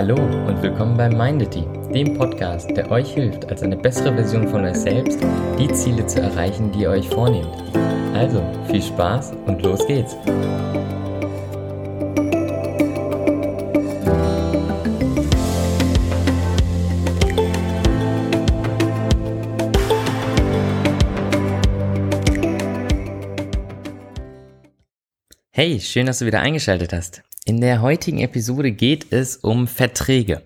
Hallo und willkommen bei Mindity, dem Podcast, der euch hilft, als eine bessere Version von euch selbst die Ziele zu erreichen, die ihr euch vornehmt. Also viel Spaß und los geht's! Hey, schön, dass du wieder eingeschaltet hast. In der heutigen Episode geht es um Verträge.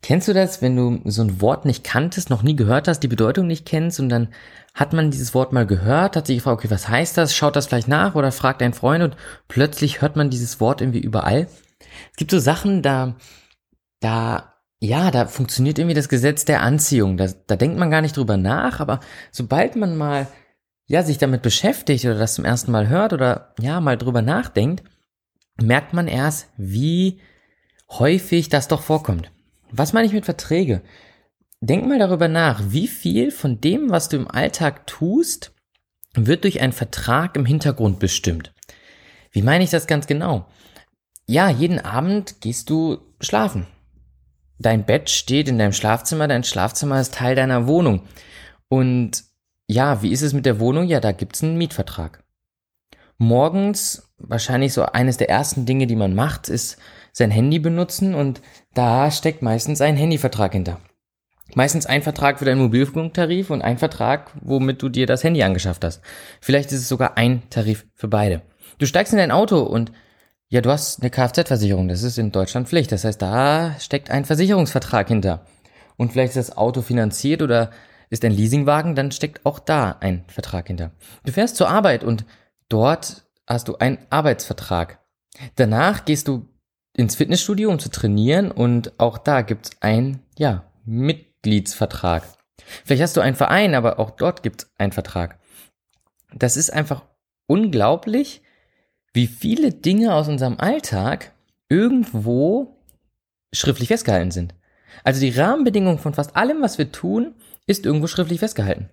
Kennst du das, wenn du so ein Wort nicht kanntest, noch nie gehört hast, die Bedeutung nicht kennst und dann hat man dieses Wort mal gehört, hat sich gefragt, okay, was heißt das, schaut das vielleicht nach oder fragt einen Freund und plötzlich hört man dieses Wort irgendwie überall. Es gibt so Sachen, da, da, ja, da funktioniert irgendwie das Gesetz der Anziehung. Da, da denkt man gar nicht drüber nach, aber sobald man mal ja, sich damit beschäftigt oder das zum ersten Mal hört oder ja, mal drüber nachdenkt, merkt man erst, wie häufig das doch vorkommt. Was meine ich mit Verträge? Denk mal darüber nach, wie viel von dem, was du im Alltag tust, wird durch einen Vertrag im Hintergrund bestimmt. Wie meine ich das ganz genau? Ja, jeden Abend gehst du schlafen. Dein Bett steht in deinem Schlafzimmer, dein Schlafzimmer ist Teil deiner Wohnung. Und ja, wie ist es mit der Wohnung? Ja, da gibt's einen Mietvertrag. Morgens, wahrscheinlich so eines der ersten Dinge, die man macht, ist sein Handy benutzen und da steckt meistens ein Handyvertrag hinter. Meistens ein Vertrag für deinen Mobilfunktarif und ein Vertrag, womit du dir das Handy angeschafft hast. Vielleicht ist es sogar ein Tarif für beide. Du steigst in dein Auto und ja, du hast eine Kfz-Versicherung. Das ist in Deutschland Pflicht. Das heißt, da steckt ein Versicherungsvertrag hinter. Und vielleicht ist das Auto finanziert oder ist ein Leasingwagen, dann steckt auch da ein Vertrag hinter. Du fährst zur Arbeit und dort hast du einen Arbeitsvertrag. Danach gehst du ins Fitnessstudio, um zu trainieren und auch da gibt's ein, ja, Mitgliedsvertrag. Vielleicht hast du einen Verein, aber auch dort gibt's einen Vertrag. Das ist einfach unglaublich, wie viele Dinge aus unserem Alltag irgendwo schriftlich festgehalten sind. Also die Rahmenbedingungen von fast allem, was wir tun, ist irgendwo schriftlich festgehalten.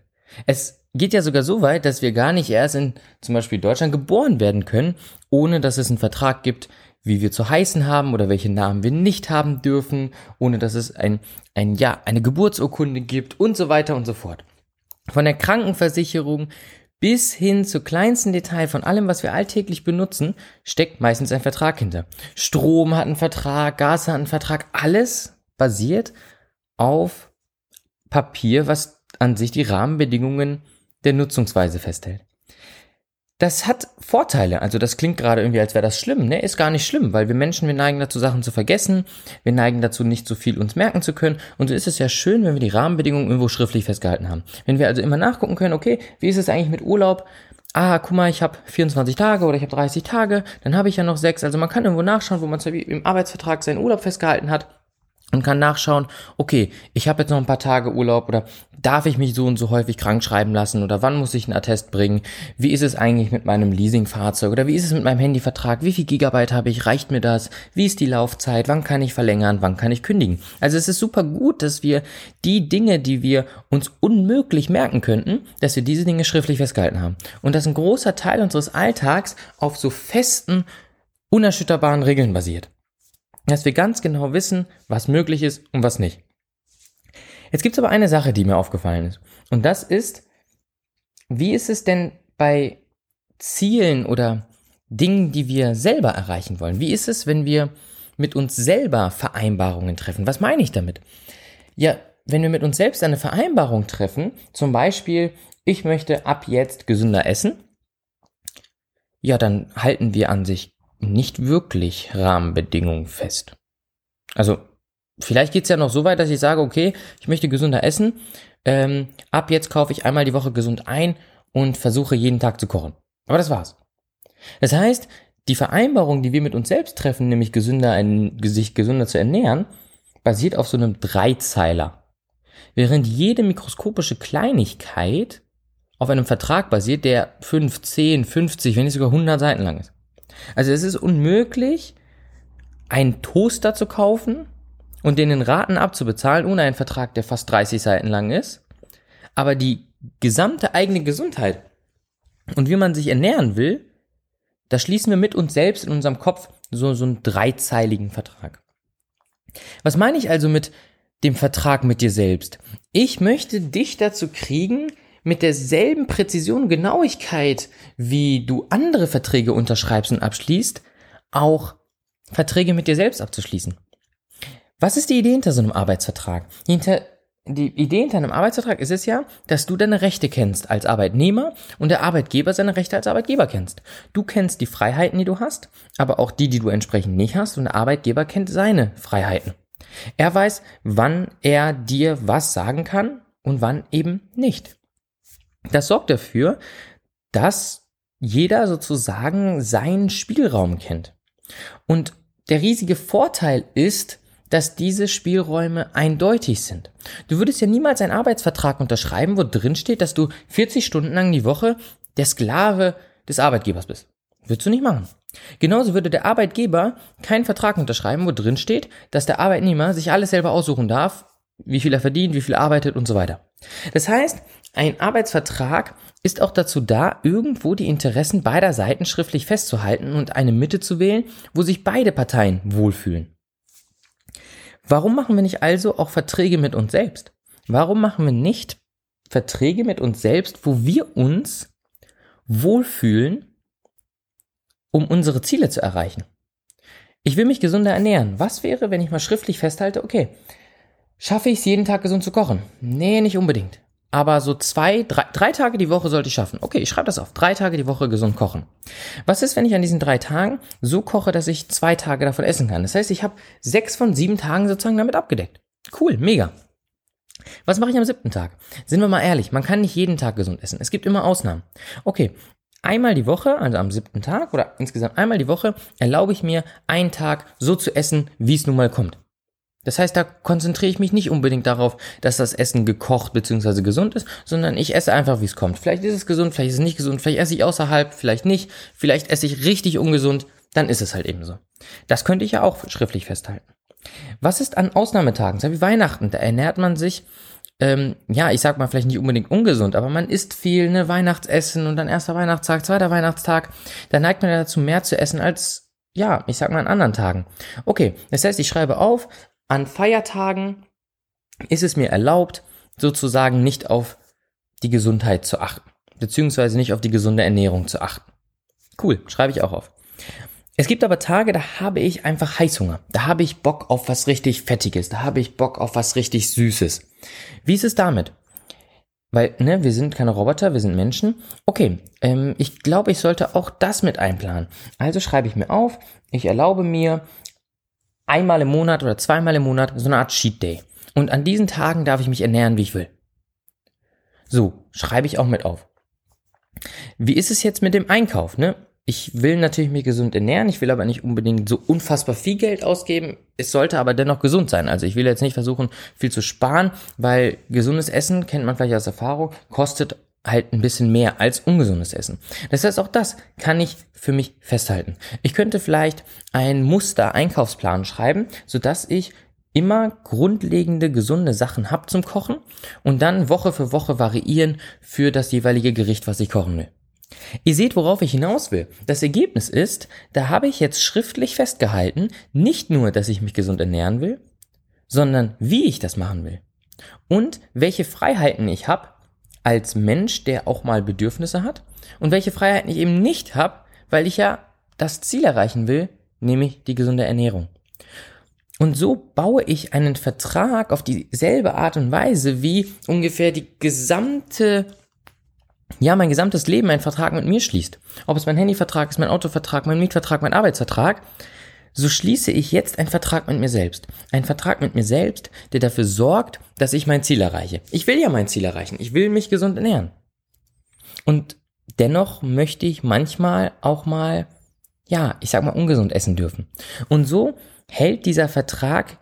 Es geht ja sogar so weit, dass wir gar nicht erst in zum Beispiel Deutschland geboren werden können, ohne dass es einen Vertrag gibt, wie wir zu heißen haben oder welche Namen wir nicht haben dürfen, ohne dass es ein, ein, ja, eine Geburtsurkunde gibt und so weiter und so fort. Von der Krankenversicherung bis hin zu kleinsten Detail von allem, was wir alltäglich benutzen, steckt meistens ein Vertrag hinter. Strom hat einen Vertrag, Gas hat einen Vertrag, alles basiert auf Papier, was an sich die Rahmenbedingungen der Nutzungsweise festhält. Das hat Vorteile. Also das klingt gerade irgendwie, als wäre das schlimm. Ne, ist gar nicht schlimm, weil wir Menschen, wir neigen dazu, Sachen zu vergessen. Wir neigen dazu, nicht so viel uns merken zu können. Und so ist es ja schön, wenn wir die Rahmenbedingungen irgendwo schriftlich festgehalten haben. Wenn wir also immer nachgucken können, okay, wie ist es eigentlich mit Urlaub? Ah, guck mal, ich habe 24 Tage oder ich habe 30 Tage, dann habe ich ja noch sechs. Also man kann irgendwo nachschauen, wo man im Arbeitsvertrag seinen Urlaub festgehalten hat und kann nachschauen, okay, ich habe jetzt noch ein paar Tage Urlaub oder darf ich mich so und so häufig krank schreiben lassen oder wann muss ich einen Attest bringen? Wie ist es eigentlich mit meinem Leasingfahrzeug oder wie ist es mit meinem Handyvertrag? Wie viel Gigabyte habe ich? Reicht mir das? Wie ist die Laufzeit? Wann kann ich verlängern? Wann kann ich kündigen? Also es ist super gut, dass wir die Dinge, die wir uns unmöglich merken könnten, dass wir diese Dinge schriftlich festgehalten haben. Und dass ein großer Teil unseres Alltags auf so festen, unerschütterbaren Regeln basiert dass wir ganz genau wissen, was möglich ist und was nicht. Jetzt gibt es aber eine Sache, die mir aufgefallen ist. Und das ist, wie ist es denn bei Zielen oder Dingen, die wir selber erreichen wollen? Wie ist es, wenn wir mit uns selber Vereinbarungen treffen? Was meine ich damit? Ja, wenn wir mit uns selbst eine Vereinbarung treffen, zum Beispiel, ich möchte ab jetzt gesünder essen, ja, dann halten wir an sich nicht wirklich Rahmenbedingungen fest. Also vielleicht geht's ja noch so weit, dass ich sage, okay, ich möchte gesünder essen. Ähm, ab jetzt kaufe ich einmal die Woche gesund ein und versuche jeden Tag zu kochen. Aber das war's. Das heißt, die Vereinbarung, die wir mit uns selbst treffen, nämlich gesünder, sich gesünder zu ernähren, basiert auf so einem Dreizeiler. Während jede mikroskopische Kleinigkeit auf einem Vertrag basiert, der 5, 10, 50, wenn nicht sogar 100 Seiten lang ist. Also es ist unmöglich, einen Toaster zu kaufen und den in Raten abzubezahlen, ohne einen Vertrag, der fast 30 Seiten lang ist. Aber die gesamte eigene Gesundheit und wie man sich ernähren will, da schließen wir mit uns selbst in unserem Kopf so, so einen dreizeiligen Vertrag. Was meine ich also mit dem Vertrag mit dir selbst? Ich möchte dich dazu kriegen, mit derselben Präzision, Genauigkeit, wie du andere Verträge unterschreibst und abschließt, auch Verträge mit dir selbst abzuschließen. Was ist die Idee hinter so einem Arbeitsvertrag? Hinter, die Idee hinter einem Arbeitsvertrag ist es ja, dass du deine Rechte kennst als Arbeitnehmer und der Arbeitgeber seine Rechte als Arbeitgeber kennst. Du kennst die Freiheiten, die du hast, aber auch die, die du entsprechend nicht hast und der Arbeitgeber kennt seine Freiheiten. Er weiß, wann er dir was sagen kann und wann eben nicht. Das sorgt dafür, dass jeder sozusagen seinen Spielraum kennt. Und der riesige Vorteil ist, dass diese Spielräume eindeutig sind. Du würdest ja niemals einen Arbeitsvertrag unterschreiben, wo drin steht, dass du 40 Stunden lang die Woche der Sklave des Arbeitgebers bist. Würdest du nicht machen. Genauso würde der Arbeitgeber keinen Vertrag unterschreiben, wo drin steht, dass der Arbeitnehmer sich alles selber aussuchen darf, wie viel er verdient, wie viel er arbeitet und so weiter. Das heißt, ein Arbeitsvertrag ist auch dazu da, irgendwo die Interessen beider Seiten schriftlich festzuhalten und eine Mitte zu wählen, wo sich beide Parteien wohlfühlen. Warum machen wir nicht also auch Verträge mit uns selbst? Warum machen wir nicht Verträge mit uns selbst, wo wir uns wohlfühlen, um unsere Ziele zu erreichen? Ich will mich gesunder ernähren. Was wäre, wenn ich mal schriftlich festhalte, okay, schaffe ich es jeden Tag gesund zu kochen? Nee, nicht unbedingt aber so zwei, drei, drei Tage die Woche sollte ich schaffen. Okay, ich schreibe das auf. Drei Tage die Woche gesund kochen. Was ist, wenn ich an diesen drei Tagen so koche, dass ich zwei Tage davon essen kann? Das heißt, ich habe sechs von sieben Tagen sozusagen damit abgedeckt. Cool, mega. Was mache ich am siebten Tag? Sind wir mal ehrlich, man kann nicht jeden Tag gesund essen. Es gibt immer Ausnahmen. Okay, einmal die Woche, also am siebten Tag oder insgesamt einmal die Woche, erlaube ich mir, einen Tag so zu essen, wie es nun mal kommt. Das heißt, da konzentriere ich mich nicht unbedingt darauf, dass das Essen gekocht bzw. gesund ist, sondern ich esse einfach, wie es kommt. Vielleicht ist es gesund, vielleicht ist es nicht gesund, vielleicht esse ich außerhalb, vielleicht nicht, vielleicht esse ich richtig ungesund, dann ist es halt eben so. Das könnte ich ja auch schriftlich festhalten. Was ist an Ausnahmetagen, so wie Weihnachten? Da ernährt man sich, ähm, ja, ich sag mal vielleicht nicht unbedingt ungesund, aber man isst viel, ne, Weihnachtsessen und dann erster Weihnachtstag, zweiter Weihnachtstag. Da neigt man ja dazu, mehr zu essen als ja, ich sag mal an anderen Tagen. Okay, das heißt, ich schreibe auf, an Feiertagen ist es mir erlaubt, sozusagen nicht auf die Gesundheit zu achten, beziehungsweise nicht auf die gesunde Ernährung zu achten. Cool, schreibe ich auch auf. Es gibt aber Tage, da habe ich einfach Heißhunger. Da habe ich Bock auf was richtig Fettiges. Da habe ich Bock auf was richtig Süßes. Wie ist es damit? Weil, ne, wir sind keine Roboter, wir sind Menschen. Okay, ähm, ich glaube, ich sollte auch das mit einplanen. Also schreibe ich mir auf, ich erlaube mir einmal im Monat oder zweimal im Monat so eine Art Cheat Day. Und an diesen Tagen darf ich mich ernähren, wie ich will. So, schreibe ich auch mit auf. Wie ist es jetzt mit dem Einkauf, ne? Ich will natürlich mich gesund ernähren, ich will aber nicht unbedingt so unfassbar viel Geld ausgeben. Es sollte aber dennoch gesund sein. Also ich will jetzt nicht versuchen, viel zu sparen, weil gesundes Essen, kennt man vielleicht aus Erfahrung, kostet halt ein bisschen mehr als ungesundes Essen. Das heißt, auch das kann ich für mich festhalten. Ich könnte vielleicht ein Muster-Einkaufsplan schreiben, sodass ich immer grundlegende gesunde Sachen hab zum Kochen und dann Woche für Woche variieren für das jeweilige Gericht, was ich kochen will. Ihr seht, worauf ich hinaus will. Das Ergebnis ist, da habe ich jetzt schriftlich festgehalten, nicht nur, dass ich mich gesund ernähren will, sondern wie ich das machen will und welche Freiheiten ich habe, als Mensch, der auch mal Bedürfnisse hat und welche Freiheiten ich eben nicht habe, weil ich ja das Ziel erreichen will, nämlich die gesunde Ernährung. Und so baue ich einen Vertrag auf dieselbe Art und Weise, wie ungefähr die gesamte, ja, mein gesamtes Leben ein Vertrag mit mir schließt. Ob es mein Handyvertrag ist, mein Autovertrag, mein Mietvertrag, mein Arbeitsvertrag so schließe ich jetzt einen Vertrag mit mir selbst. Ein Vertrag mit mir selbst, der dafür sorgt, dass ich mein Ziel erreiche. Ich will ja mein Ziel erreichen. Ich will mich gesund ernähren. Und dennoch möchte ich manchmal auch mal, ja, ich sag mal, ungesund essen dürfen. Und so hält dieser Vertrag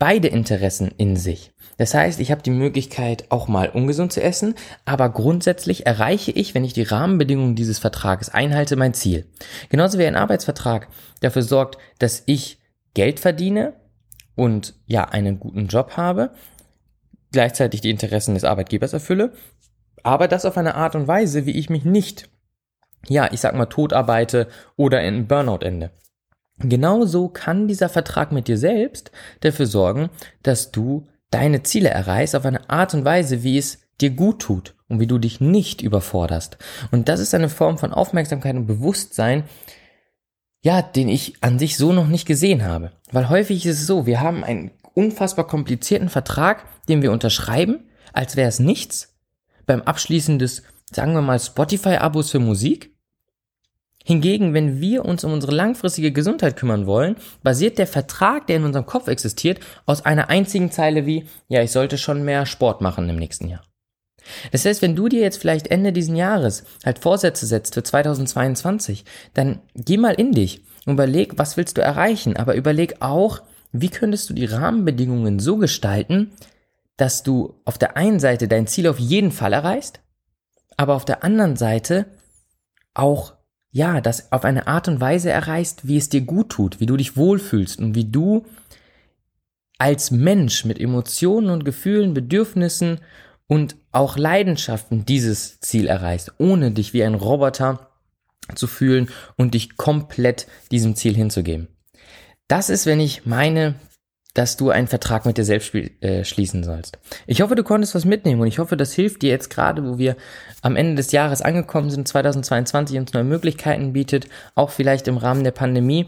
beide Interessen in sich. Das heißt, ich habe die Möglichkeit, auch mal ungesund zu essen, aber grundsätzlich erreiche ich, wenn ich die Rahmenbedingungen dieses Vertrages einhalte, mein Ziel. Genauso wie ein Arbeitsvertrag dafür sorgt, dass ich Geld verdiene und ja, einen guten Job habe, gleichzeitig die Interessen des Arbeitgebers erfülle, aber das auf eine Art und Weise, wie ich mich nicht, ja, ich sag mal, tot arbeite oder in Burnout ende. Genauso kann dieser Vertrag mit dir selbst dafür sorgen, dass du deine Ziele erreichst auf eine Art und Weise, wie es dir gut tut und wie du dich nicht überforderst. Und das ist eine Form von Aufmerksamkeit und Bewusstsein, ja, den ich an sich so noch nicht gesehen habe. Weil häufig ist es so, wir haben einen unfassbar komplizierten Vertrag, den wir unterschreiben, als wäre es nichts, beim Abschließen des, sagen wir mal, Spotify-Abos für Musik. Hingegen, wenn wir uns um unsere langfristige Gesundheit kümmern wollen, basiert der Vertrag, der in unserem Kopf existiert, aus einer einzigen Zeile wie, ja, ich sollte schon mehr Sport machen im nächsten Jahr. Das heißt, wenn du dir jetzt vielleicht Ende diesen Jahres halt Vorsätze setzt für 2022, dann geh mal in dich überleg, was willst du erreichen, aber überleg auch, wie könntest du die Rahmenbedingungen so gestalten, dass du auf der einen Seite dein Ziel auf jeden Fall erreichst, aber auf der anderen Seite auch ja, das auf eine Art und Weise erreichst, wie es dir gut tut, wie du dich wohlfühlst und wie du als Mensch mit Emotionen und Gefühlen, Bedürfnissen und auch Leidenschaften dieses Ziel erreichst, ohne dich wie ein Roboter zu fühlen und dich komplett diesem Ziel hinzugeben. Das ist, wenn ich meine, dass du einen Vertrag mit dir selbst äh, schließen sollst. Ich hoffe, du konntest was mitnehmen und ich hoffe, das hilft dir jetzt gerade, wo wir am Ende des Jahres angekommen sind, 2022 uns neue Möglichkeiten bietet, auch vielleicht im Rahmen der Pandemie,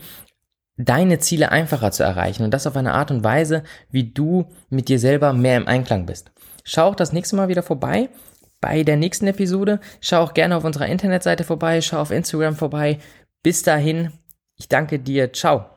deine Ziele einfacher zu erreichen und das auf eine Art und Weise, wie du mit dir selber mehr im Einklang bist. Schau auch das nächste Mal wieder vorbei bei der nächsten Episode. Schau auch gerne auf unserer Internetseite vorbei, schau auf Instagram vorbei. Bis dahin, ich danke dir. Ciao.